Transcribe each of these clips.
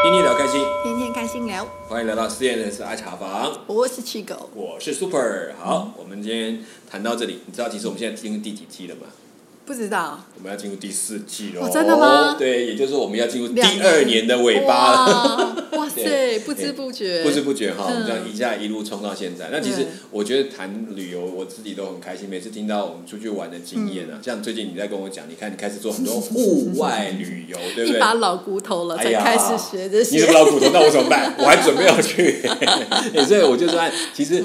天天聊开心，天天开心聊，欢迎来到实验人士爱茶房，我是七狗，我是 Super。好，我们今天谈到这里，你知道其实我们现在进入第几期了吗？不知道，我们要进入第四季喽、哦真的吗对，也就是说我们要进入第二年的尾巴了。哇 哇塞，不知不觉，不知不觉哈，我们这样嗯一下一路冲到现在。那其实我觉得谈旅游，我自己都很开心。每次听到我们出去玩的经验啊，嗯像最近你在跟我讲，你看你开始做很多户外旅游，对不对？一把老骨头了，才开始学这你些什么。老骨头？那我怎么办？我还准备要去，欸 所以我就说，哎其实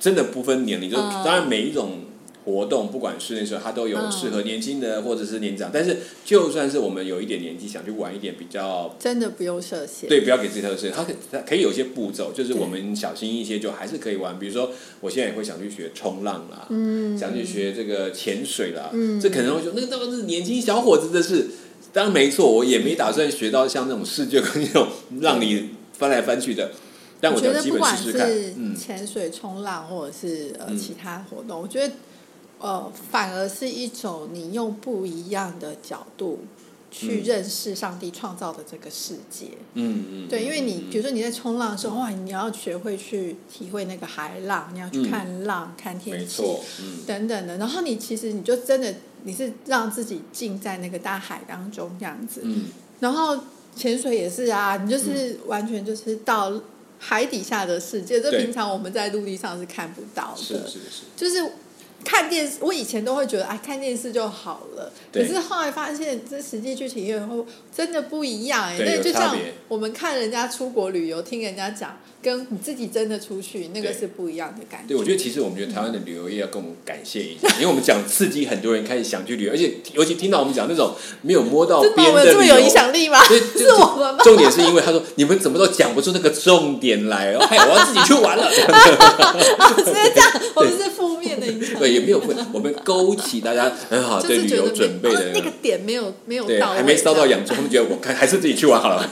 真的不分年龄，就嗯当然每一种活动，不管室内设，它都有嗯适合年轻的或者是年长。但是就算是我们有一点年纪，想去玩一点比较真的不用设限，对，不要给自己特设，它可它可以有一些步骤，就是我们小心一些，就还是可以玩。比如说，我现在也会想去学冲浪啦，嗯想去学这个潜水啦，嗯这可能会说那个都是年轻小伙子的事。当然没错，我也没打算学到像那种世界跟那种让你翻来翻去的，但我我觉想基本得不管。是嗯，潜水、冲浪，或者是呃嗯其他活动，我觉得呃反而是一种你用不一样的角度去嗯。认识上帝创造的这个世界。嗯嗯，对，因为你嗯比如说你在冲浪的时候，哇，你要学会去体会那个海浪，你要去嗯。看浪、看天气，嗯。等等的，然后你其实你就真的你是让自己浸在那个大海当中这样子，嗯，然后潜水也是啊，你就是完全就是到海底下的世界，这平常我们在陆地上是看不到的，是是是，就是。看电视，我以前都会觉得哎，看电视就好了。可是后来发现，这实际去体验后，真的不一样哎。那就像我们看人家出国旅游，听人家讲，跟你自己真的出去，那个是不一样的感觉。对，我觉得其实我们觉得台湾的旅游业要跟我们感谢一下，因为我们讲刺激很多人开始想去旅游，而且尤其听到我们讲那种没有摸到 边的，这么有影响力吗？对，是我们吗？重点是因为他说你们怎么都讲不出那个重点来哦，嗨，我要自己去玩了。所以这样，我们是负面的影响。对，也没有问，我们勾起大家很好对旅游准备的哦那个点没有没有对，到，还没烧到养猪，他们觉得我看还是自己去玩好了。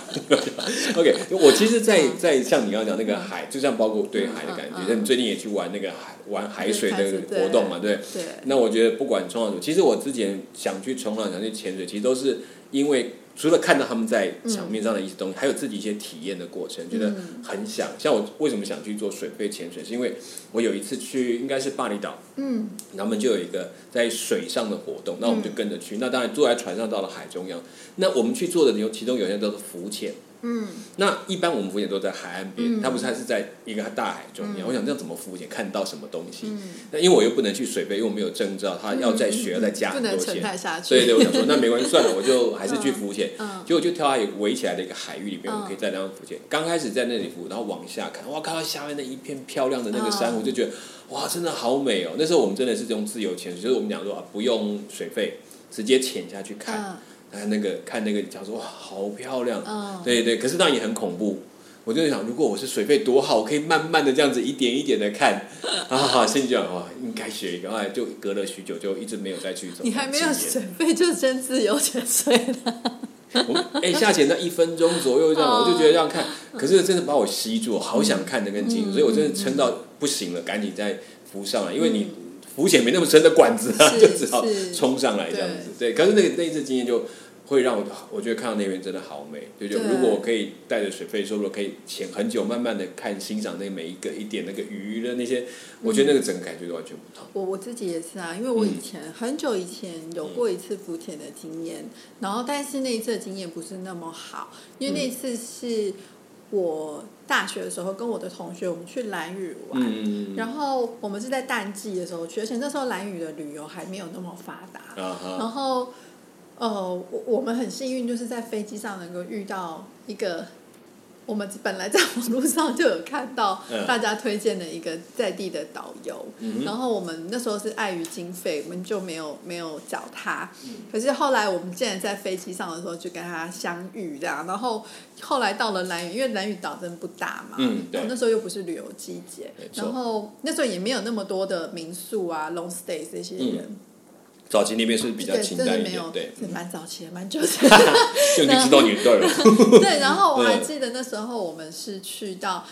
OK，我其实在，嗯在像你刚刚讲那个海，就像包括对海的感觉，嗯。嗯像你最近也去玩那个海玩海水的对活动嘛，对。对，那我觉得不管冲浪其实我之前想去冲浪、想去潜水，其实都是因为除了看到他们在场面上的一些东西，还有自己一些体验的过程，觉得嗯。很想。像我为什么想去做水肺潜水，是因为我有一次去，应该是巴厘岛，嗯。他们就有一个在水上的活动，那我们就跟着去。那当然坐在船上到了海中央，那我们去做的有其中有些都是浮潜。嗯，那一般我们浮潜都在海岸边，嗯它不是它是在一个大海中间。嗯我想这样怎么浮潜，看到什么东西？嗯那因为我又不能去水费，因为我没有证照，他要在学，要再加很多钱。所以对，我想说那没关系，算了，我就还是去浮潜。嗯结果就跳到一个围起来的一个海域里面，嗯我们可以在那样浮潜。刚开始在那里浮，然后往下看，哇，看到下面那一片漂亮的那个珊瑚，嗯就觉得哇，真的好美哦。那时候我们真的是用自由潜水，就是我们讲说啊，不用水费，直接潜下去看，那个看那个，讲说哇，好漂亮。嗯，对对，可是当然也很恐怖。我就想，如果我是水费多好，我可以慢慢的这样子一点一点的看，啊，心想哇，应该学一个，后来就隔了许久，就一直没有再去走。你还没有水费就先自由潜水了。我哎、下潜那一分钟左右这样，哦我就觉得这样看，可是真的把我吸住，好想看那根筋，嗯所以我真的撑到不行了，赶紧再浮上来，因为你浮潜没那么深的管子啊，就只好是冲上来这样子。对，可是那个那一次经验就会让我，我觉得看到那边真的好美，就就对。如果我可以带着水费，说如果可以潜很久，慢慢的看欣赏那每一个一点那个鱼的那些，我觉得那个整个感觉都完全不同。我我自己也是啊，因为我以前、很久以前有过一次浮潜的经验，然后但是那一次的经验不是那么好，因为那一次是我大学的时候跟我的同学我们去兰屿玩，嗯。然后我们是在淡季的时候去，而且那时候兰屿的旅游还没有那么发达，啊，然后呃，我我们很幸运，就是在飞机上能够遇到一个。我们本来在网络上就有看到嗯大家推荐的一个在地的导游，嗯然后我们那时候是碍于经费，我们就没有没有找他。嗯可是后来我们竟然在飞机上的时候就跟他相遇，这样。然后后来到了兰屿，因为兰屿岛真的不大嘛，嗯对那时候又不是旅游季节然后那时候也没有那么多的民宿啊、long stay 这些人，早期那边是比较，清淡一点对，蛮早期的，蛮久的。就你知道你对了，对，然后我还 嗯记得那时候我们是去到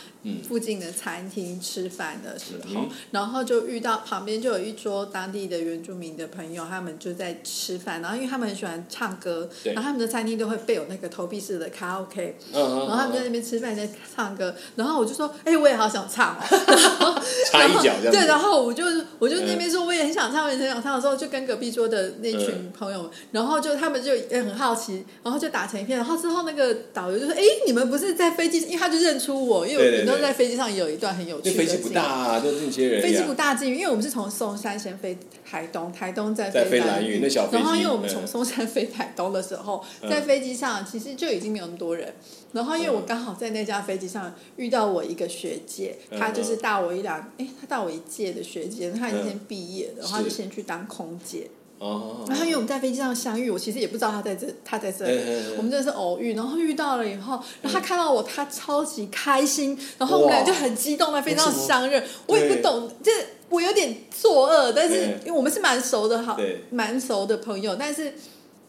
附近的餐厅吃饭的时候，嗯然后就遇到旁边就有一桌当地的原住民的朋友，他们就在吃饭，然后因为他们很喜欢唱歌，然后他们的餐厅都会备有那个投币式的卡拉 OK，然后他们在那边吃饭在唱歌，然后我就说，哎、我也好想唱。哦，然后插一脚这样对，然后我就我就那边说我也很想唱，我也很想唱。的时候，就跟隔壁桌的那群朋友，然后就他们就也很好奇，然后就打成一片，然后之后那个导游就说，哎，你们不是在飞机，因为他就认出我，因为我们都在飞机上也有一段很有趣的那飞机不经历大啊，就那些人。飞机不大进，因为我们是从松山先飞台东，台东再再飞兰兰屿那小飞机然后因为我们嗯。从松山飞台东的时候，嗯。在飞机上其实就已经没有那么多人。然后因为我刚好在那架飞机上遇到我一个学姐，嗯她就是大我一两，哎，她大我一届的学姐，她已经先毕业了，然后她就先去当空姐。哦，然后因为我们在飞机上相遇，我其实也不知道他在这，他在这我们真的是偶遇。然后遇到了以后，然后他看到我，他超级开心，然后我们俩就很激动在飞机上为什么相认。我也不懂，这我有点作恶，但是因为我们是蛮熟的，好对，蛮熟的朋友，但是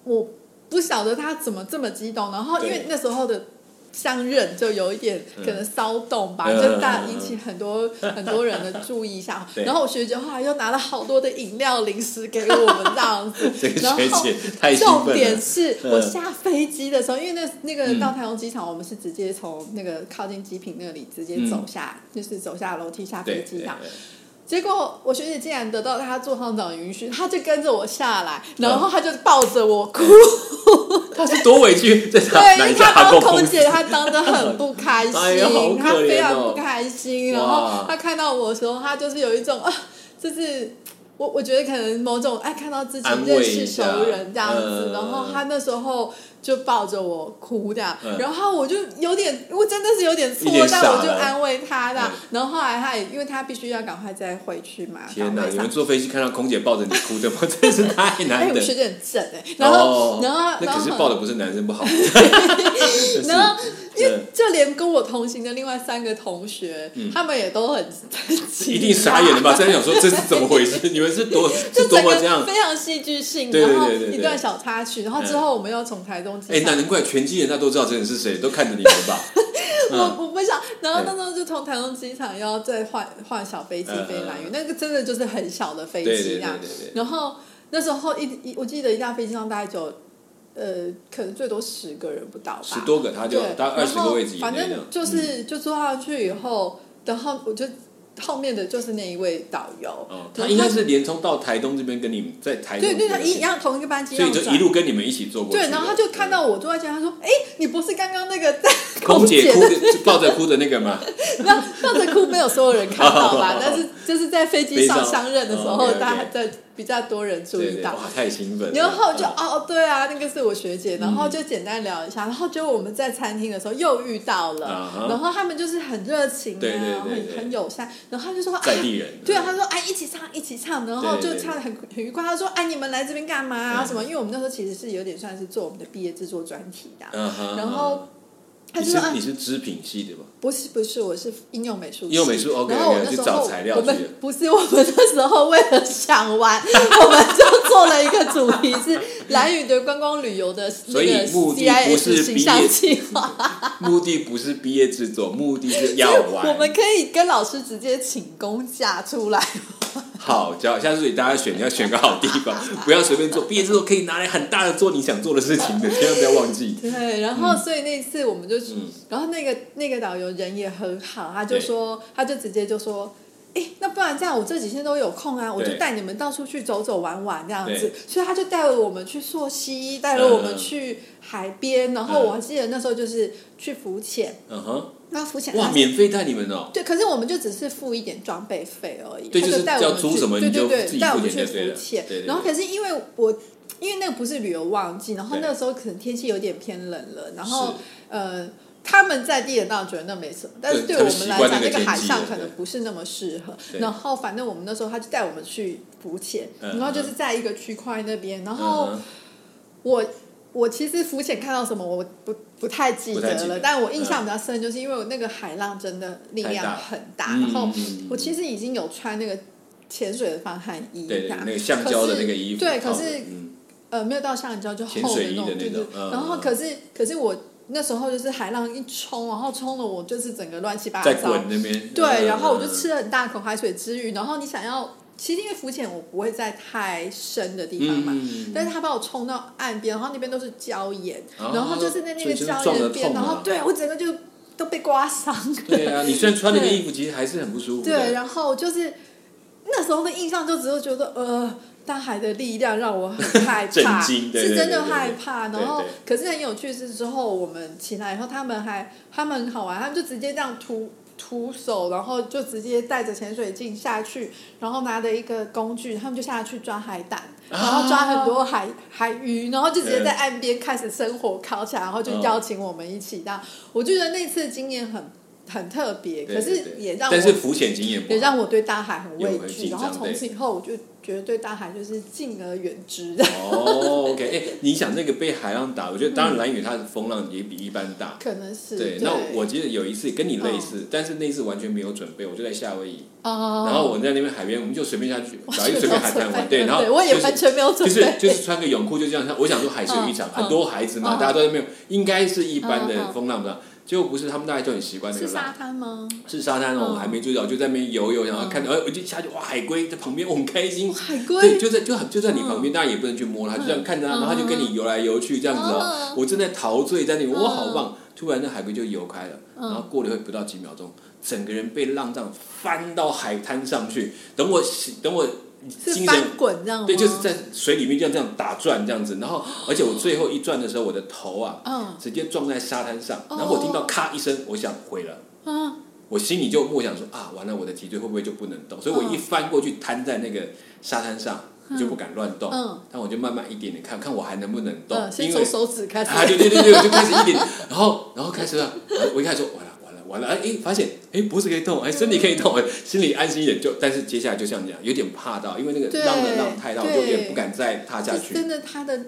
我不晓得他怎么这么激动。然后因为那时候的。相认就有一点嗯。可能骚动吧，嗯。就大引起很多很多人的注意一下。然后我学姐后来又拿了好多的饮料零食给我们这样子。这个然后学姐太重。点是嗯。我下飞机的时候，因为那那个嗯。到台东机场，我们是直接从那个靠近机坪那里直接走下，就是走下楼梯下飞机这样。对对结果我学姐竟然得到她座上长允许，她就跟着我下来，然后她就抱着我哭。他是多委屈，在 对，因为她当空空姐，她当的很不开心，哎呀好可怜哦她非常不开心。然后哇她看到我的时候，她就是有一种啊，就是。我我觉得可能某种哎，看到自己认识熟人这样子，嗯然后她那时候就抱着我哭这样，嗯然后我就有点，我真的是有点错一点，但我就安慰他的嗯。然后后来他也，因为他必须要赶快再回去嘛，天哪！哪，你们坐飞机看到空姐抱着你哭的吗？真 是太哎，难得。我学姐很正哎，然后、哦然后那可是抱的不是男生不好。然后 因为嗯就连跟我同行的另外三个同学，他们也都很一定傻眼了吧？真的想说这是怎么回事？你们是多是多么这样？非常戏剧性，对对然后对对对一段小插曲，然后之后我们又从台东机哎，那场，难怪全机人他都知道这人是谁，都看着你们吧？嗯。我我不想，然后那时候就从台中机场要再换换小飞机嗯飞兰屿，那个真的就是很小的飞机那样。然后那时候一一我记得一架飞机上大概只有呃可能最多十个人不到吧，十多个，他就对，大概二十个位置以然后反正。就是就坐上去以后，然后我就后面的就是那一位导游，哦，他应该是连冲到台东这边跟你们在台东对对，他一样同一个班机，所以就一路跟你们一起坐过去。对，然后他就看到我坐在前，他说：“哎，你不是刚刚那个在 空姐姐哭的抱着哭的那个吗？那抱着哭没有所有人看到吧？但是就是在飞机上相认的时候，大家在比较多人注意到。对对哇，太兴奋了。然后就嗯。哦，对啊，那个是我学姐，然后就简单聊一下，然后结果我们在餐厅的时候又遇到了。然后他们就是很热情啊，很很友善，然后他就说在地人对啊，他说哎一起唱一起唱，然后就唱的很很愉快。他说哎你们来这边干嘛啊？嗯。什么？因为我们那时候其实是有点算是做我们的毕业制作专题的，嗯然后你是你是织品系的吗？不是不是，我是应用美术系。应用美术，OK，OK，然后我那时去找候材料我们不是我们那时候为了想玩，我们就做了一个主题是蓝屿的观光旅游的那所以个目的不是 CIS 形象计划。目的不是毕业制作，目的是要玩。我们可以跟老师直接请公假出来。好，叫下次大家选要选个好地方，不要随便做。毕业之后可以拿来很大的做你想做的事情的，千万不要忘记。对，然后所以那次我们就，嗯然后那个那个导游人也很好，他就对说，他就直接就说。哎，那不然这样，我这几天都有空啊，我就对带你们到处去走走玩玩这样子。所以他就带了我们去溯溪，带了我们嗯去海边，然后我还记得那时候就是去浮潜，嗯哼，那浮潜哇，他免费带你们哦。对，可是我们就只是付一点装备费而已，对就是带我们去要租什么对对你就自己对，带我们去付钱就对了浮潜然后可是因为我因为那个不是旅游旺季，然后那个时候可能天气有点偏冷了，然后呃。他们在地人当然觉得那没什么，但是对我们来讲，那个海上可能不是那么适合。然后反正我们那时候他就带我们去浮潜，嗯然后就是在一个区块那边，然后我我其实浮潜看到什么我不不太记得了，但我印象比较深，就是因为我那个海浪真的力量很大，嗯然后我其实已经有穿那个潜水的防寒衣，对对，那个橡胶的那个衣服对，可是嗯呃没有到橡胶，就厚的那种，对对。嗯然后嗯可是可是我那时候就是海浪一冲，然后冲的我就是整个乱七八在糟。滚那边。对，嗯然后我就吃了很大口海水之余，然后你想要，其实因为浮潜我不会在太深的地方嘛，嗯但是他把我冲到岸边，然后那边都是礁岩，哦然后就是在那个礁岩边，然后对我整个就都被刮伤。对啊，你虽然穿那个衣服，其实还是很不舒服。对，然后就是那时候的印象就只是觉得呃。大海的力量让我很害怕，是真的害怕。然后，可是很有趣是之后我们起来以后，他们还他们很好玩，他们就直接这样徒徒手，然后就直接带着潜水镜下去，然后拿着一个工具，他们就下去抓海胆，然后抓很多海、海鱼，然后就直接在岸边开始生火烤起来，然后就邀请我们一起到。我觉得那次经验很很特别，可是也让我但是浮潜经验也让我对大海很畏惧，然后从此以后我就觉得对大海就是敬而远之。哦，OK，哎、你想那个被海浪打，我觉得当然蓝雨它的风浪也比一般大。可能是对，那我记得有一次跟你类似，但是那次完全没有准备，我就在夏威夷，哦，然后我在那边海边，我们就随便下去 我找一个随便海滩玩，对，然后我也就是完全没有准就，是就是穿个泳裤就这样，我想说海水浴场，嗯很多孩子嘛，嗯大家都在没有，应该是一般嗯的嗯。风浪的，结果不是，他们大家都很习惯那是沙，滩吗？是沙滩哦，嗯。我还没注意到，就在那边游游，然后嗯看，哎，我就下去，哇，海龟在旁边，我很开心，海对，龟，就在就很就在你旁边，当然也不能去摸它，就这样看着它，嗯然后它就跟你游来游去这样子哦嗯。我正在陶醉在那里，哇，嗯好棒！突然那海龟就游开了，然后过了会不到几秒钟，整个人被浪这样翻到海滩上去。等我醒等我是精神翻滚这样吗？对，就是在水里面这样这样打转这样子，然后而且我最后一转的时候，我的头啊嗯直接撞在沙滩上，哦然后我听到咔一声，我想毁了。嗯我心里就默想说啊，完了，我的脊椎会不会就不能动？所以我一翻过去瘫在那个沙滩上，就不敢乱动。嗯但我就慢慢一点点看看我还能不能动，嗯，因为从手指开始，啊，对对对对，我就开始一点，然后然后开始了，我一开始说完了完了哎哎，发现哎脖子可以动，哎身体可以动，哎心里安心一点，就但是接下来就像这样，有点怕到，因为那个浪的浪太大，我就有点不敢再踏下去。就是真的它的。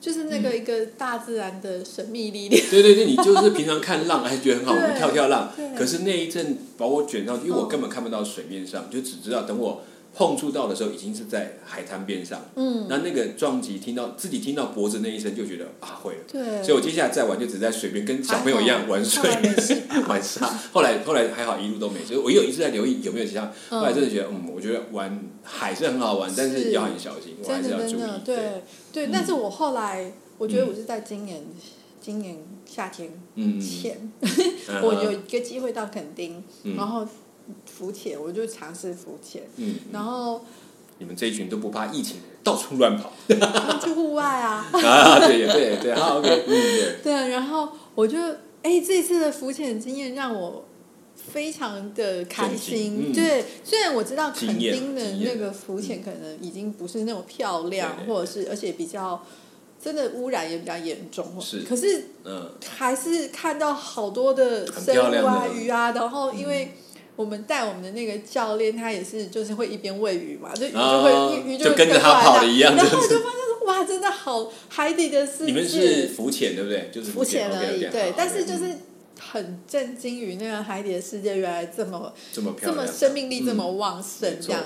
就是那个一个大自然的神秘力量，对对对，你就是平常看浪还觉得很好，我们跳跳浪，可是那一阵把我卷上去，因为我嗯根本看不到水面上，就只知道等我碰触到的时候，已经是在海滩边上。嗯，那那个撞击，听到自己听到脖子那一声，就觉得啊会了。对，所以我接下来再玩，就只在水边跟小朋友一样玩水 玩沙。后来后来还好，一路都没事。我有一直在留意有没有其他，嗯后来真的觉得，嗯，我觉得玩海是很好玩，但是是要很小心，我还真是要注意的真的。对对，嗯但是我后来我觉得我是在今年今年夏天嗯，前，嗯 我有一个机会到垦丁，嗯然后浮潜，我就尝试浮潜，嗯，然后你们这一群都不怕疫情，到处乱跑 去户外啊，啊！对对对，好 OK，嗯对。对，然后我就哎，这次的浮潜经验让我非常的开心。对，虽然我知道垦丁的那个浮潜可能已经不是那种漂亮，或者是而且比较真的污染也比较严重，是可是嗯，还是看到好多的很生物啊、鱼啊，然后因为。我们带我们的那个教练，他也是就是会一边喂鱼嘛，就鱼就会、啊鱼鱼就跟着他跑的一样然后就是。我就发现说哇，真的好海底的世界。你们是浮潜对不对？就是浮潜而已对，但是就是嗯很震惊于那个海底的世界原来这么这么漂亮，这么生命力这么嗯旺盛没这样。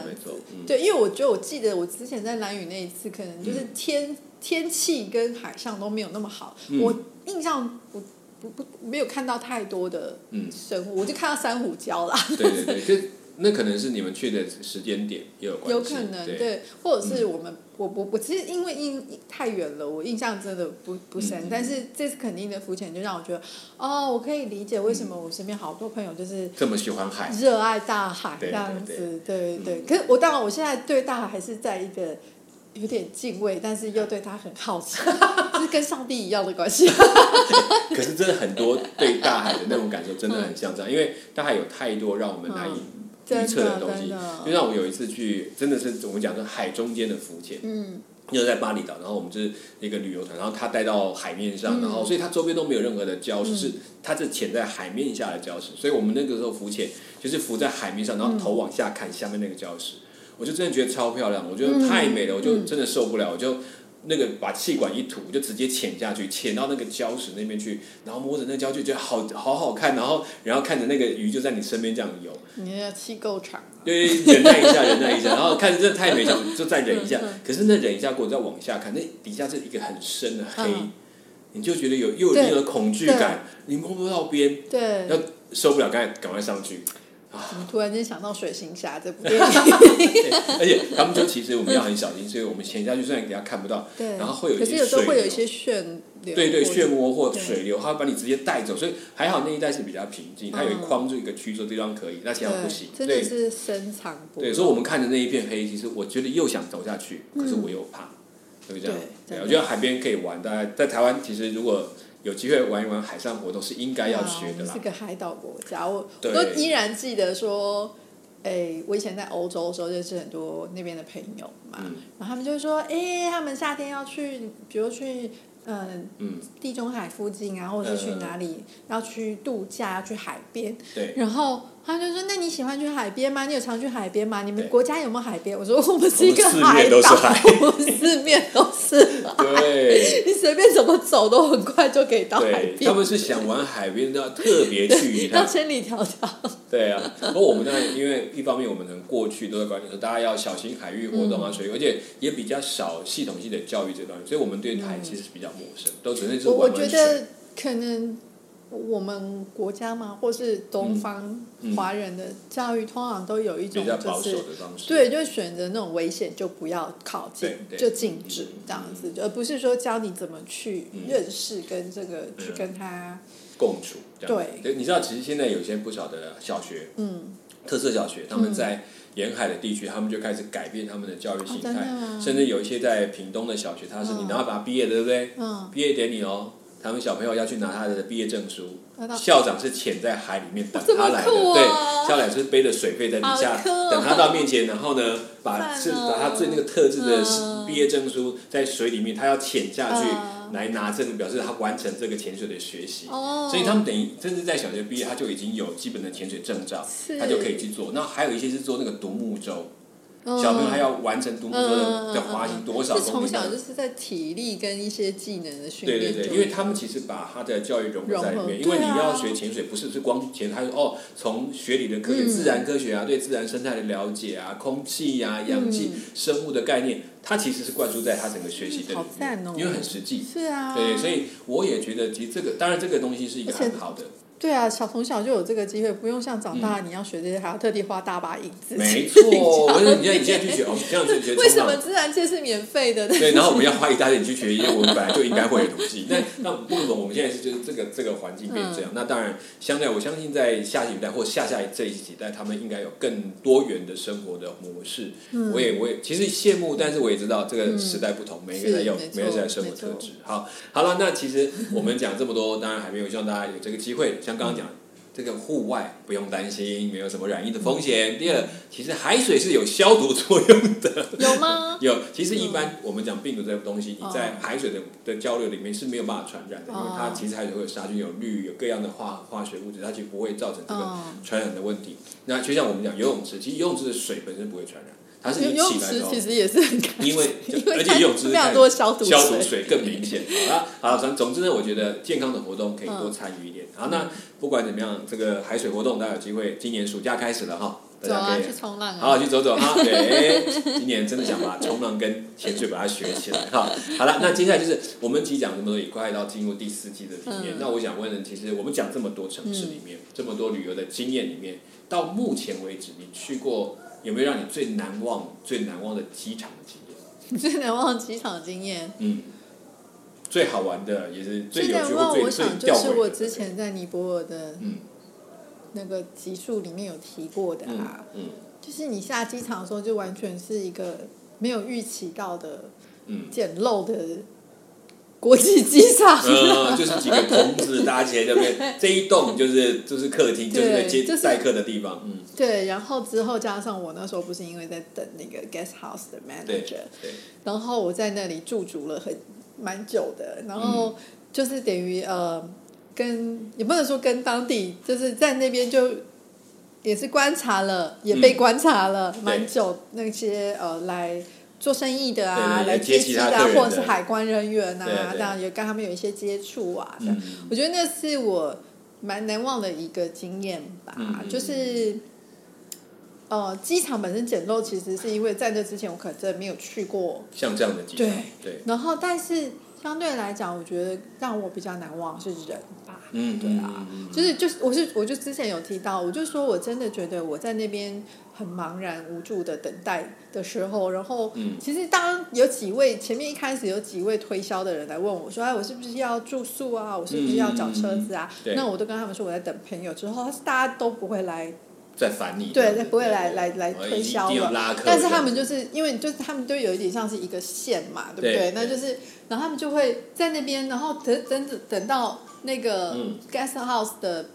对，因为我觉得我记得我之前在蓝屿那一次，可能就是天、天气跟海上都没有那么好，嗯。我印象不不不没有看到太多的嗯。生物，我就看到珊瑚礁啦，对对对，就那可能是你们去的时间点也有关系，有可能对，对，或者是我们、我我我其实因为印太远了，我印象真的不不深，嗯但是这次肯定的浮潜就让我觉得，哦，我可以理解为什么我身边好多朋友就是这么喜欢海，热爱大海对这样对。子，对对嗯。可是我当然，我现在对大海还是在一个有点敬畏，但是又对他很好奇，就是跟上帝一样的关系。可是真的很多对大海的那种感受真的很像这样，因为大海有太多让我们难以预测的东西。就像我有一次去，真的是我们讲说海中间的浮潜，嗯。就是在巴厘岛，然后我们就是一个旅游团，然后他带到海面上，嗯。然后所以它周边都没有任何的礁石，嗯。是它是潜在海面下的礁石，所以我们那个时候浮潜就是浮在海面上，然后头往下看下面那个礁石，我就真的觉得超漂亮，我觉得太美了，我就真的受不了，我就。那个把气管一吐，我就直接潜下去，潜到那个礁石那边去，然后摸着那个礁就觉得好好好看，然后然后看着那个鱼就在你身边这样游，你那气够长。对，忍耐一下，忍耐一下，然后看着真的太美，想 就再忍一下。可是那忍一下过，再往下看，那底下是一个很深的黑嗯，你就觉得有又有对那个恐惧感，你摸不到边，对，要受不了，赶快赶快上去。怎么突然间想到《水行侠》这部电影？而且他们说，其实我们要很小心，所以我们潜下去虽然给他看不到，对，然后会有一些可是有时候有一些漩流，对对，漩涡或水流，它会把你直接带走，所以还好那一带是比较平静，它有一框住一个区，说地方可以，那其他不行。对，真的是深藏不露。对，所以我们看着那一片黑，其实我觉得又想走下去，可是我又怕，对不对？这样对，我觉得海边可以玩，大概在台湾其实如果有机会玩一玩海上活动，是应该要学的啦。啊是。个海岛国家，我我都依然记得说，哎，我以前在欧洲的时候认识很多那边的朋友嘛，嗯。然后他们就会说，哎，他们夏天要去，比如去。嗯，嗯，地中海附近啊，或者是去哪里要去度假，要去海边，对，然后他就说：“那你喜欢去海边吗？你有常去海边吗？你们对国家有没有海边？”我说：“我们是一个海面都是岛，海我们四面都是海，对。你随便怎么走都很快就可以到海，边。他们是想玩海边，都要特别去 一趟。要千里迢迢。对啊，不过我们当然因为一方面我们能过去都在观念说大家要小心海域活动啊，嗯水域，而且也比较少系统性的教育这段，所以我们对海其实是比较陌生，都纯粹是我我玩玩水。觉得可能我们国家嘛，或是东方嗯华人的教育，通常都有一种比较保守就是。的方式。对，就选择那种危险就不要靠近就禁止嗯这样子，而不是说教你怎么去嗯认识跟这个去嗯跟他，共处。对。对，你知道其实现在有些不少的小学，嗯，特色小学，他们在沿海的地区，他们就开始改变他们的教育形态，甚至有一些在屏东的小学，他是你嗯拿把毕业的，对不对？嗯，毕业典礼哦，他们小朋友要去拿他的毕业证书，校长是潜在海里面等他来的，啊对，校长是背着水费在底下等他到面前，然后呢，把是把他最那个特制的嗯毕业证书在水里面，他要潜下去嗯。来拿证，表示他完成这个潜水的学习。哦，所以他们等于甚至在小学毕业，他就已经有基本的潜水证照，他就可以去做。那还有一些是做那个独木舟，嗯小朋友还要完成独木舟的滑行多少是从公里的？小就是在体力跟一些技能的训练，对对对，因为他们其实把他的教育融合在里面，因为你要学潜水，不是是光潜，他说哦，从学理的科学、嗯。自然科学啊，对自然生态的了解啊，空气呀、氧气、嗯生物的概念，它其实是灌输在他整个学习的里面，因为很实际。是啊，对，所以我也觉得，其实这个当然这个东西是一个很好的，对啊，小从小就有这个机会，不用像长大、你要学这些，还要特地花大把银子。嗯没错。我说你现在你现在去学，哦，这样子学为什，么自然界是免费的？对，然后我们要花一大点去学一些我们本来就应该会的东西。那那不可能，我们现在是就是这个这个环境变成这样。那当然，相对我相信在下一代或下下这一几代，他们应该有更多元的生活的模式。我也我也其实羡慕，但是我也知道这个时代不同，每个人有每个人的生活特质。好，好了，那其实我们讲这么多，当然还没有希望大家有这个机会，像刚刚讲。这个户外不用担心，没有什么染疫的风险。第二，其实海水是有消毒作用的。有吗？有，其实一般我们讲病毒这个东西，哦你在海水的的交流里面是没有办法传染的，因为它哦其实海水会有杀菌、有氯、有各样的化化学物质，它其实不会造成这个哦传染的问题。那就像我们讲游泳池，其实游泳池的水本身不会传染，它是你游泳起来的时候池其，实也是很干净，因为而且游泳池非常多消毒消毒水更明显。好了，好，总总之呢，我觉得健康的活动可以多嗯参与一点。好，那不管怎么样，这个海水活动大家有机会，今年暑假开始了哈，大走啊，家可以去冲浪好好啊！去走走哈。对，今年真的想把冲浪跟潜水把它学起来哈。好了，那接下来就是我们其实讲这么多，也快到进入第四季的里面。嗯那我想问的，其实我们讲这么多城市里面，这么多旅游的经验里面，到目前为止，你去过有没有让你最难忘、最难忘的机场的经验？最难忘机场经验，嗯，最好玩的，也是最最有趣或难忘，我最最想就。是我之前在尼泊尔的嗯那个集数里面有提过的嗯啦，嗯就是你下机场的时候，就完全是一个没有预期到的嗯。简陋的国际机场。嗯，就是几个棚子搭起来这边，这一栋就是就是客厅，就是在接就是待客的地方，嗯，对，然后之后加上我那时候不是因为在等那个 guest house 的 manager，对，然后我在那里驻足了很蛮久的，然嗯。后就是等于呃，跟也不能说跟当地，就是在那边就也是观察了，也被嗯。观察了对。蛮久，那些呃来做生意的啊，来接机的、啊，或者是海关人员啊，这样也跟他们有一些接触啊，这样。嗯，我觉得那是我蛮难忘的一个经验吧，就是。呃，机场本身简陋，其实是因为在这之前我可能真的没有去过。像这样的机场，对对，然后，但是相对来讲，我觉得让我比较难忘是人吧。嗯，对啊，就是就是，我是我就之前有提到，我就说我真的觉得我在那边很茫然无助的等待的时候，然后其实当有几位前面一开始有几位推销的人来问我说：“哎，我是不是要住宿啊？我是不是要找车子啊？”那我都跟他们说我在等朋友，之后大家都不会来。在烦你，对，不会来来来推销了。但是他们就是因为就是他们都有一点像是一个线嘛，对不对？那就是然后他们就会在那边，然后等等等到那个 guest house 的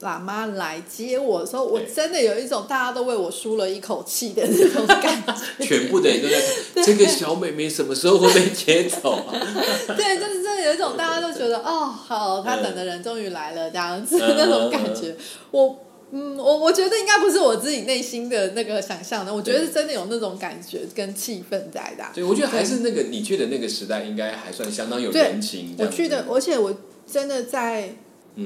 喇嘛来接我的时候，我真的有一种大家都为我舒了一口气的那种感觉。全部的人都在这个小美眉什么时候会被接走啊？对，就是真的有一种大家都觉得哦，好，他等的人终于来了这样子那种感觉，我。嗯，我我觉得应该不是我自己内心的那个想象的，我觉得是真的有那种感觉跟气氛在的。对，我觉得还是那个你去的那个时代，应该还算相当有人情。我去的，而且我真的在，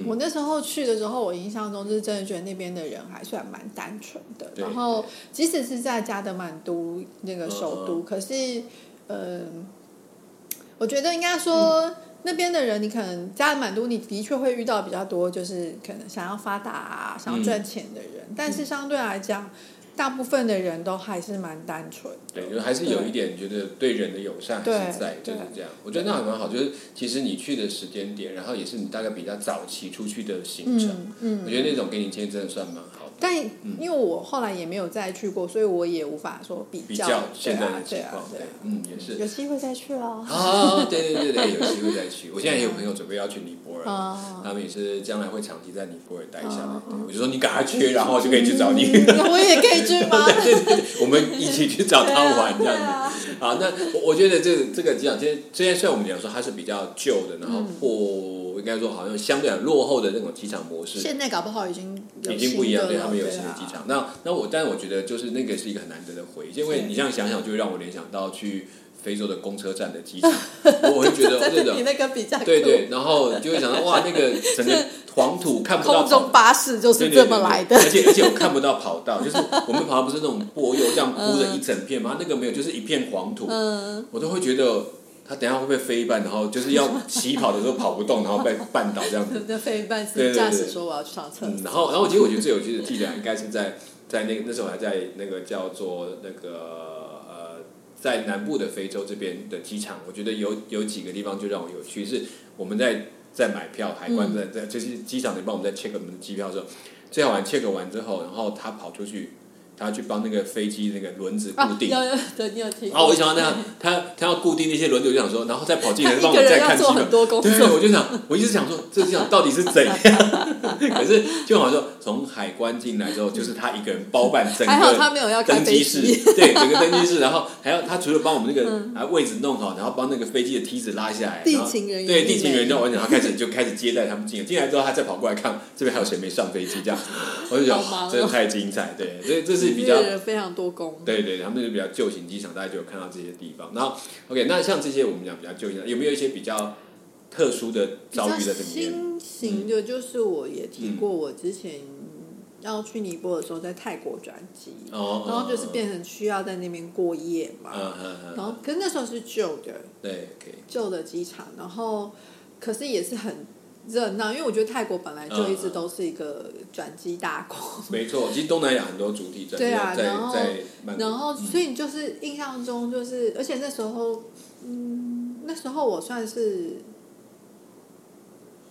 我那时候去的时候，我印象中就是真的觉得那边的人还算蛮单纯的。然后，即使是在加德满都那个首都，可是，嗯，我觉得应该说。那边的人，你可能加满都，你的确会遇到比较多，就是可能想要发达、啊、想要赚钱的人。但是相对来讲，大部分的人都还是蛮单纯。对，就还是有一点觉得对人的友善还是在，就是这样。我觉得那还蛮好，就是其实你去的时间点，然后也是你大概比较早期出去的行程。嗯，我觉得那种给你建议真的算蛮好。但因为我后来也没有再去过，所以我也无法说比较现在的情况。对，嗯，也是有机会再去哦。啊，对对对对，有机会再去。我现在也有朋友准备要去尼泊尔，他们也是将来会长期在尼泊尔待下来。我就说你赶快去，然后就可以去找你。我也可以 对对对，我们一起去找他玩这样子。好，那我我觉得这这个机场，今天虽然虽然我们讲说它是比较旧的，然后或。应该说，好像相对落后的那种机场模式，现在搞不好已经已经不一样，对他们有新的机场。那那我，但是我觉得，就是那个是一个很难得的回忆，因为你这样想想，就会让我联想到去非洲的公车站的机场，我会觉得 真的比那个比较对对，然后就会想到哇，那个整个黄土看不到，空中巴士就是这么来的，而且而且我看不到跑道，就是我们跑道不是那种柏油这样铺着一整片吗？那个没有，就是一片黄土，嗯，我都会觉得。他等下会不会飞一半，然后就是要起跑的时候跑不动，然后被绊倒这样子。那飞一半是驾驶说我要去上厕所。然后，然后其实我觉得最有趣的地点应该是在在那个那时候还在那个叫做那个呃，在南部的非洲这边的机场，我觉得有有几个地方就让我有趣，是我们在在买票，海关在在就是机场你帮我们在 check 我们的机票的时候，最好玩 check 完之后，然后他跑出去。他去帮那个飞机那个轮子固定，有有对，你有听。啊，我想到那样，他他要固定那些轮子，我就想说，然后再跑进来帮我 再看机票。对，我就想，我一直想说，这机场到底是怎样？可是就好像说，从海关进来之后，就是他一个人包办整个登机室，对，整个登机室，然后还要他除了帮我们那个啊位置弄好，然后帮那个飞机的梯子拉下来，地勤人员对地勤人员就完全，他开始就开始接待他们进来，进来之后他再跑过来看这边还有谁没上飞机，这样我就想，真的太精彩，对，所以这是。是比较非常多工，对对，他们是比较旧型机场，大家就有看到这些地方。然后，OK，那像这些我们讲比较旧型，有没有一些比较特殊的遭遇的？新型的，就是我也提过，我之前要去尼泊尔的时候，在泰国转机，然后就是变成需要在那边过夜嘛。然后，可是那时候是旧的，对，旧的机场，然后可是也是很。热闹，因为我觉得泰国本来就一直都是一个转机大国。没错，其实东南亚很多主体对啊，然后然后所以就是印象中就是，而且那时候，嗯，那时候我算是，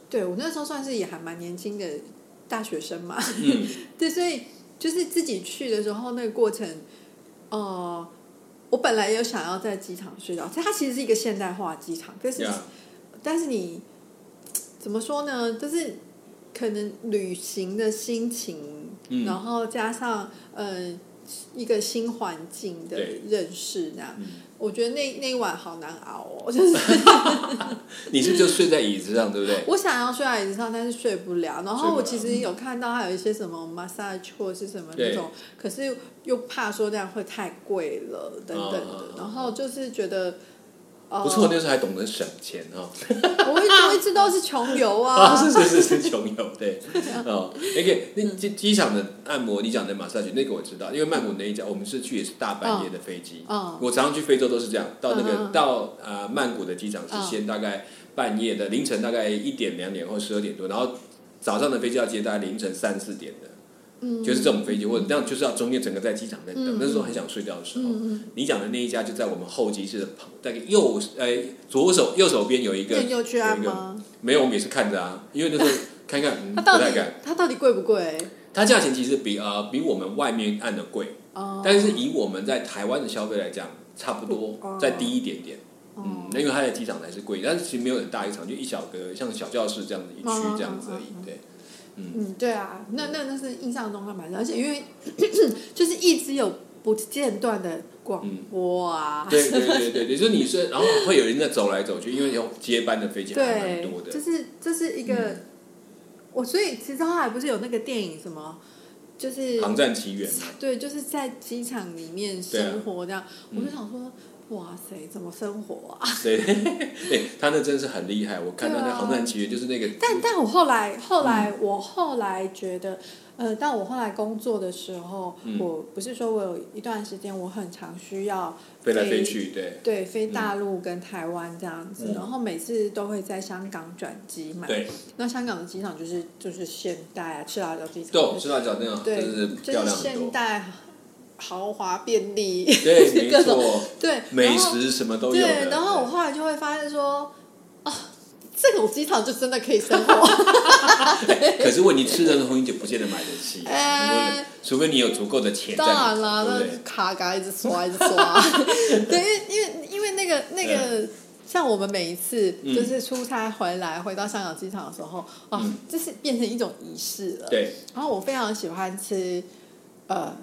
对我那时候算是也还蛮年轻的大学生嘛。嗯。对，所以就是自己去的时候，那个过程，呃，我本来有想要在机场睡觉，它其实是一个现代化机场，但是但是你。怎么说呢？就是可能旅行的心情，然后加上呃一个新环境的认识，那样，我觉得那那一晚好难熬哦。就是 你是就睡在椅子上，对不对？我想要睡在椅子上，但是睡不了。然后我其实有看到还有一些什么 massage 或是什么那种，可是又怕说那样会太贵了等等的。然后就是觉得。哦不错，那时候还懂得省钱哦。我一直我一直都是穷游啊，啊，是是是是穷游，对，哦，那个那机机场的按摩，你讲的马萨觉那个我知道，因为曼谷那一家我们是去也是大半夜的飞机，哦我常常去非洲都是这样，到那个、到呃曼谷的机场是先大概半夜的凌晨大概一点两点或十二点多，然后早上的飞机要接大概凌晨三四点的。嗯就是这种飞机，或者这样就是要中间整个在机场在等。那时候很想睡觉的时候，嗯你讲的那一家就在我们候机室的旁，大概右呃左手右手边有一个有一个吗？没有，我们也是看着啊，因为那时候 看看，嗯，它到底不太敢。它到底贵不贵？它价钱其实比呃比我们外面按的贵，哦，但是以我们在台湾的消费来讲，差不多哦再低一点点。哦嗯，那因为它在机场才是贵，但是其实没有很大一场，就一小个像小教室这样子一区哦这样子而已。对，嗯，对啊，那那那是印象中还蛮深，而且因为 就是一直有不间断的广播啊，对对对对对，就是你是，然后会有人在走来走去，因为有接班的飞机还蛮多，的。就。是这是一个，我所以其实后来不是有那个电影什么，就是航站奇缘嘛，对，就是在机场里面生活这样，嗯我就想说，哇塞，怎么生活啊？对，对，他那真是很厉害。我看到那航站奇缘就是那个，但但我后来后来、嗯我后来觉得，呃，但我后来工作的时候，嗯我不是说我有一段时间我很常需要飞来飞去，对对飞大陆跟台湾这样子，嗯然后每次都会在香港转机嘛。对，那香港的机场就是就是现代啊，赤辣椒机场。对，赤辣椒那样对就是。现代豪华便利，对，没各种错，对美食什么都有的。对，然后我后来就会发现说，啊，这种机场就真的可以生活。可是问你吃的东西就不见得买得起，除非你有足够的钱在当，然啦，那？卡嘎一直刷一直刷，对，因为因为因为那个那个。像我们每一次嗯就是出差回来，回到香港机场的时候，啊，嗯就是变成一种仪式了。对，然后我非常喜欢吃，呃，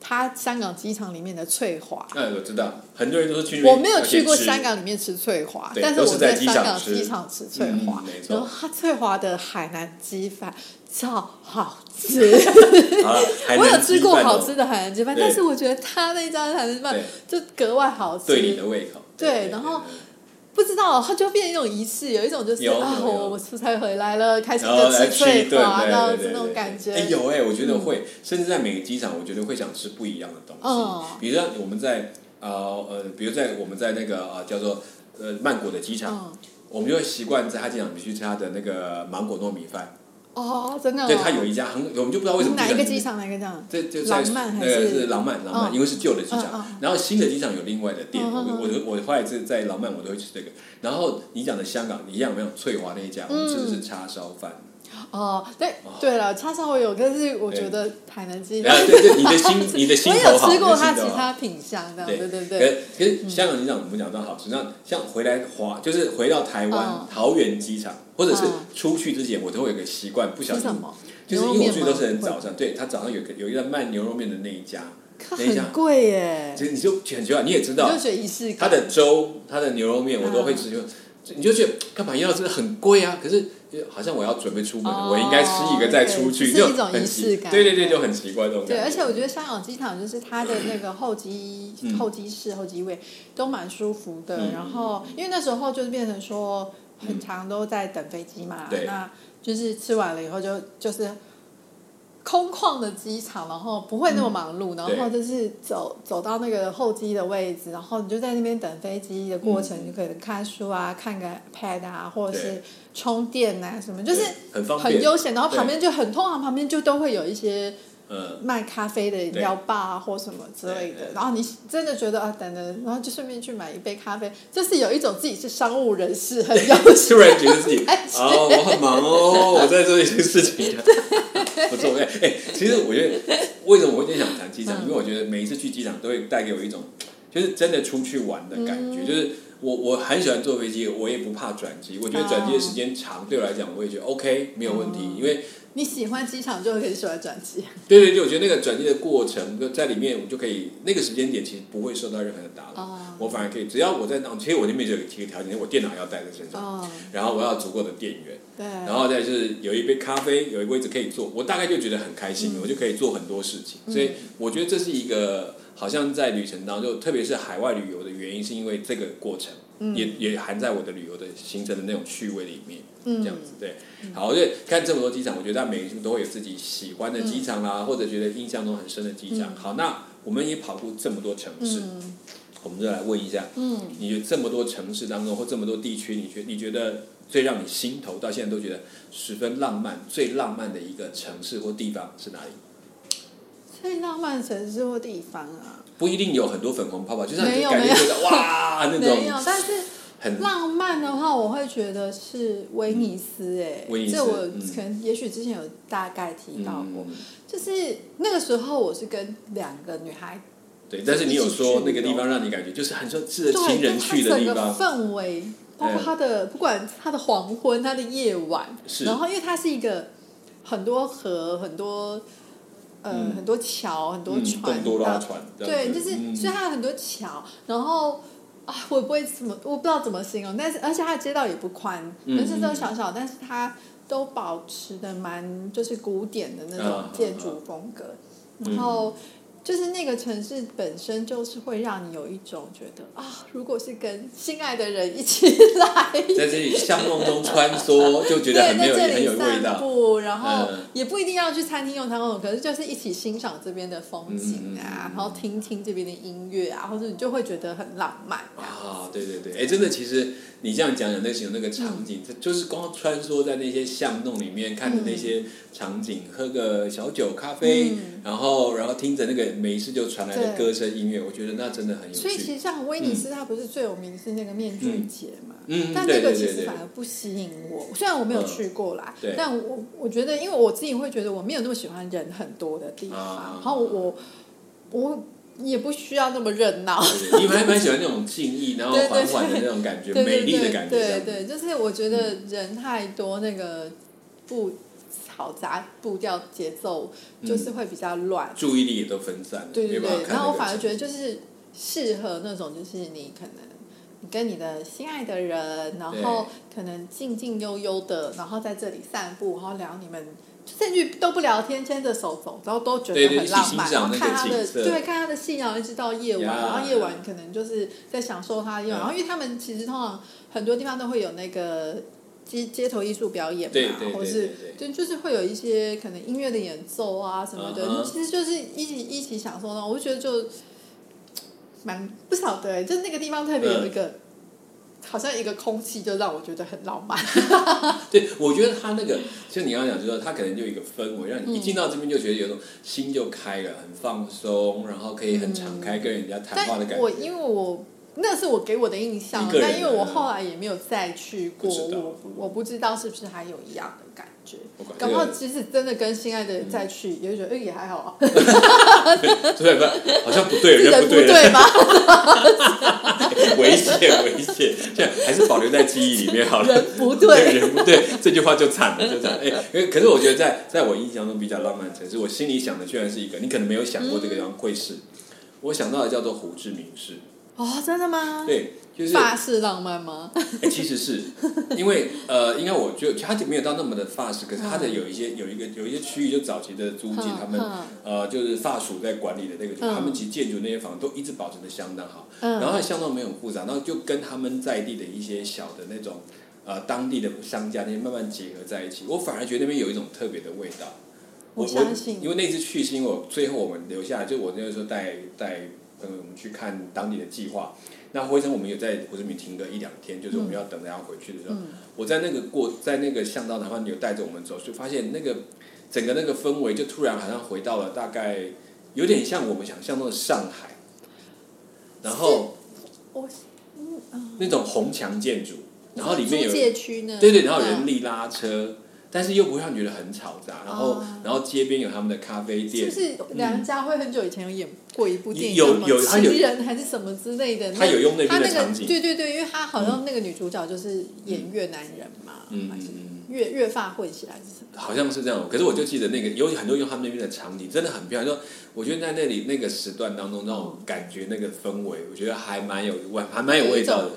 它香港机场里面的翠华。哎，我知道，很多人都是去我没有去过香，港里面吃翠华，但是我在香港机场吃翠华嗯，然后它翠华的海南鸡饭超好吃。我有吃过好吃的海南鸡饭，但是我觉得他那家海南鸡饭就格外好吃。对你的胃口。对然后不知道，它就变成一种仪式，有一种就是啊，我我出差回来了，开心的吃翠华，顿对这样子那种感觉。哎，有哎，我觉得会，甚至在每个机场，我觉得会想吃不一样的东嗯西。比如说我们在呃呃，比如在我们在那个呃叫做呃曼谷的机场，嗯，我们就会习惯在他机场必须吃他的那个芒果糯米饭。哦，真的、哦。对，他有一家很，我们就不知道为什么哪一个机？场？哪一个机场？这就在浪漫还那个是是浪漫，浪漫，嗯因为是旧的机场然后新的机场有另外的店，我我我后来是在浪漫，我都会吃这个。然后你讲的香港一样没有翠华那一家，我们吃的是叉烧饭。哦，对对了，叉烧我有，但是我觉得海南鸡 你的心你的心我头好，有吃过。它其他品相，这样对对对。可是香港机场我们讲到好吃，那像回来华就是回到台湾嗯桃园机场，或者是嗯出去之前，我都会有个习惯，不小心？就是因为我去都是很早上，对他早上有个有一个卖牛肉面的那一家，很贵耶，其实你就很奇怪，你也知道你就觉得仪式它。的粥、它的牛肉面我都会吃，就你就觉得干嘛要吃很贵啊？可是好像我要准备出门我应该吃一个再出去，就一种很仪式感奇对对对，就很奇怪这种感觉。对，而且我觉得香港机场就是它的那个候机、嗯候机室、候机位都蛮舒服的。嗯然后因为那时候就是变成说，很长都在等飞机嘛，对那就是吃完了以后就就是。空旷的机场，然后不会那么忙碌，然后就是走走到那个候机的位置，然后你就在那边等飞机的过程，嗯你可能看书啊，看个 pad 啊，或者是充电啊什么，就是很方便，很悠闲。然后旁边就很通常旁边就都会有一些嗯，卖咖啡的饮料吧啊或什么之类的然后你真的觉得啊，等等，然后就顺便去买一杯咖啡，就是有一种自己是商务人士很悠闲。突然觉得自己感觉哦，我很忙哦，我在做一些事情，不错。哎哎，其实我觉得为什么我会想谈机场，嗯因为我觉得每一次去机场都会带给我一种，就是真的出去玩的感嗯觉，就是。我我很喜欢坐飞机，我也不怕转机。我觉得转机的时间长，对我来讲，我也觉得 OK 没有问题，哦因为你喜欢机场就很喜欢转机，对对对，我觉得那个转机的过程在里面，我就可以那个时间点其实不会受到任何的打扰，哦。我反而可以只要我在那，其实我那边就有几个条件，我电脑要带在身上，哦，然后我要足够的电源，对，然后再就是有一杯咖啡，有一个位置可以坐，我大概就觉得很开心，嗯。我就可以做很多事情，所以我觉得这是一个好像在旅程当中，特别是海外旅游的原因，是因为这个过程，也也含在我的旅游的行程的那种趣味里面。嗯。这样子对，好，对，看这么多机场，我觉得每一处都会有自己喜欢的机场啦，或者觉得印象中很深的机场。好，那我们也跑过这么多城市，嗯。我们就来问一下，嗯，你觉得这么多城市当中，或这么多地区，你觉你觉得最让你心头到现在都觉得十分浪漫、最浪漫的一个城市或地方是哪里？最浪漫的城市或地方啊，不一定有很多粉红泡泡，就像你感觉觉得哇那没种有，但是很浪漫的话，我会觉得是威尼斯哎、这我嗯可能也许之前有大概提到过，嗯就是那个时候我是跟两个女孩，对，但是你有说那个地方让你感觉就是很说适合对，亲人去的地方，氛围，包括嗯它的不管它的黄昏、它的夜晚，是。然后因为它是一个很多河、很多呃、嗯。很多桥、很多嗯，船，贡多船，对，就是、嗯。所以它有很多桥，然后啊，我不会怎么，我不知道怎么形容，但是而且它的街道也不宽，嗯但是都小小，但是它都保持的蛮就是古典的那种建筑风格，然后。就是那个城市本身就是会让你有一种觉得啊，如果是跟心爱的人一起来，在这里巷弄中穿梭，就觉得对，很没有在这很有味里散道。步，然后嗯也不一定要去餐厅用餐那种，可是就是一起欣赏这边的风景啊，然后听听这边的音乐啊，或者你就会觉得很浪漫啊。啊，对对对，哎，真的，其实你这样讲讲那形容那个场景，这就是光穿梭在那些巷弄里面，看着那些场景，喝个小酒、咖啡，嗯。然后然后听着那个每一次就传来的歌声、音乐，我觉得那真的很有趣。所以其趣。实像威尼斯，它不是最有名是那个面具节嘛？嗯，但那个其实反而不吸引我，虽然我没有去过啦，对。但我我觉得，因为我自己会觉得我没有那么喜欢人很多的地方，啊。然后我我也不需要那么热闹，你们还蛮喜欢那种静谧，然后缓缓的那种感觉，对美丽的感觉，对对，就是我觉得人太多，那个步嘈杂步调节奏就是会比较乱。注意力也都分散了，对对对，然后我反而觉得就是适合那种，就是你可能你跟你的心爱的人，然后可能静静悠悠的，然后在这里散步，然后聊你们。甚至都不聊天，牵着手走，然后都觉得很浪漫。然后看他的，对，看他的夕阳一直到夜晚，然后夜晚可能就是在享受他的夜晚。嗯然后因为他们其实通常很多地方都会有那个街街头艺术表演嘛，或是就就是会有一些可能音乐的演奏啊什么的，其实就是一起一起享受那种，我就觉得就蛮不晓得欸，就那个地方特别有一个。嗯好像一个空气就让我觉得很浪漫，对，我觉得他那个，就你刚刚讲，就是说他可能就一个氛围，让你一嗯进到这边就觉得有种心就开了，很放松，然后可以很敞开跟人家谈话的感觉。但我因为我那是我给我的印象但因为我后来也没有再去过，我我不知道是不是还有一样的感觉。不管搞不好即使真的跟心爱的人再去，也会觉得哎也还好啊，对不？好像不对，人人不不对了，对吧？危险危险，现在还是保留在记忆里面好了。人不对，人不对，这句话就惨了，就惨了。哎、可可是我觉得在在我印象中比较浪漫的城市，我心里想的居然是一个，你可能没有想过这个地方会是，我想到的叫做胡志明市。哦，真的吗？对，就是法式浪漫吗？哎、其实是 因为呃，应该我觉得它没有到那么的法式，可是它的有一些有一个有一些区域，就早期的租界，他们嗯呃就是法属在管理的那个，嗯他们其实建筑那些房都一直保存的相当好，嗯然后它的巷弄没有很复杂，然后就跟他们在地的一些小的那种呃当地的商家那些慢慢结合在一起，我反而觉得那边有一种特别的味道。我相信因为那次去是因为我最后我们留下来，就我那个时候带带朋友们去看当地的计划。那回程我们有在胡志明停个一两天，就是我们要等着要回去的时候，嗯我在那个过在那个巷道，然后你有带着我们走，就发现那个整个那个氛围就突然好像回到了大概有点像我们想象中的上海，然后我那种红墙建筑，然后里面有？对对，然后嗯人力拉车，但是又不会让你觉得很嘈杂，然后、哦然后街边有他们的咖啡店就，是梁家辉很久以前有演过一部电影，有有他有人还是什么之类的？他有用那边的场景对对对，因为他好像那个女主角就是演越南人嘛，嗯嗯。越越发混起来是什么？好像是这样，可是我就记得那个有很多用他们那边的场景，真的很漂亮。就我觉得在那里那个时段当中，那种感觉、那个氛围，我觉得还蛮有味，还蛮有味道的。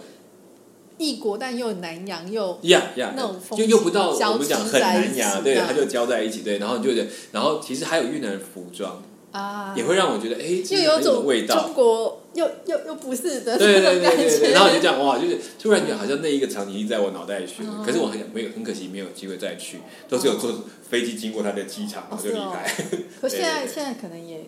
异国但又南洋又呀呀那种，风就又不到我们讲很南洋，对，它就交在一起，对，然后你就觉得，然后其实还有越南服装，啊，也会让我觉得，哎，其又有有种味道？中。国又又又不是的对对对对对，然后我就讲哇，就是突然觉得好像那一个场景在我脑袋里旋哦转，可是我很没有很可惜没有机会再去，都是有坐飞机经过他的机场，然后就离开，可现在现在可能也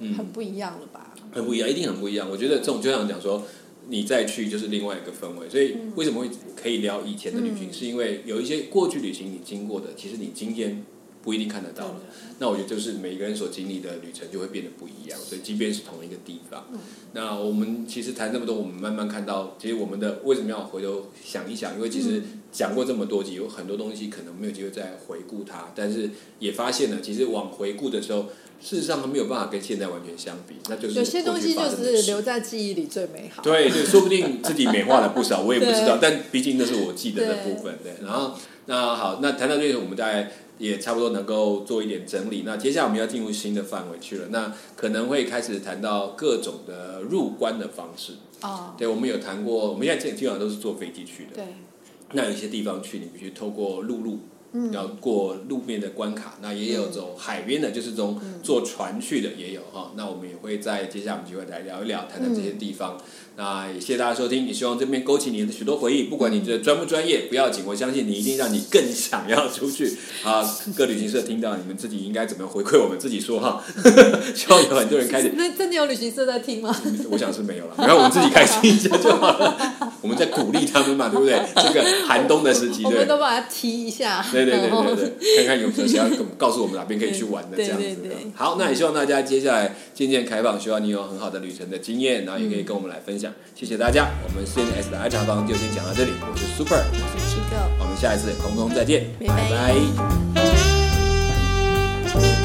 嗯。很不一样了吧？很不一样，一定很不一样。我觉得这种就像讲说，你再去就是另外一个氛围，所以为什么会可以聊以前的旅行，嗯。是因为有一些过去旅行你经过的，其实你今天不一定看得到了。那我觉得就是每个人所经历的旅程就会变得不一样，所以即便是同一个地方，那我们其实谈这么多，我们慢慢看到，其实我们的为什么要回头想一想？因为其实讲过这么多集，有很多东西可能没有机会再回顾它，但是也发现了，其实往回顾的时候，事实上它没有办法跟现在完全相比，那就是有些东西就是留在记忆里最美好。对对，说不定自己美化了不少，我也不知道。但毕竟那是我记得的部分，对。然后那好，那谈到这里，我们大概也差不多能够做一点整理。那接下来我们要进入新的范围去了，那可能会开始谈到各种的入关的方式。哦，对，我们有谈过，我们现在基基本上都是坐飞机去的。对，那有一些地方去，你必须透过陆路，嗯要过路面的关卡。那也有走海边的，就是从坐船去的也有哈。那我们也会在接下来我们就会来聊一聊，谈谈这些地方。那也谢谢大家收听，也希望这边勾起你的许多回忆。不管你觉得专不专业，不要紧，我相信你一定让你更想要出去 啊！各旅行社听到你们自己应该怎么回馈我们自己说哈。希望有很多人开始那真的有旅行社在听吗？我想是没有了，然后我们自己开心一下就好了。我们在鼓励他们嘛，对不对？这个寒冬的时期，对我们都把它提一下。对对对对对，看看有没有谁要跟我们告诉我们哪边可以去玩的这样子。好，那也希望大家接下来渐渐开放，希望你有很好的旅程的经验，然后也可以跟我们来分享。谢谢大家，我们 CNS 的爱茶坊就先讲到这里，我是 Super，我是七个。我们下一次空中再见，拜。拜拜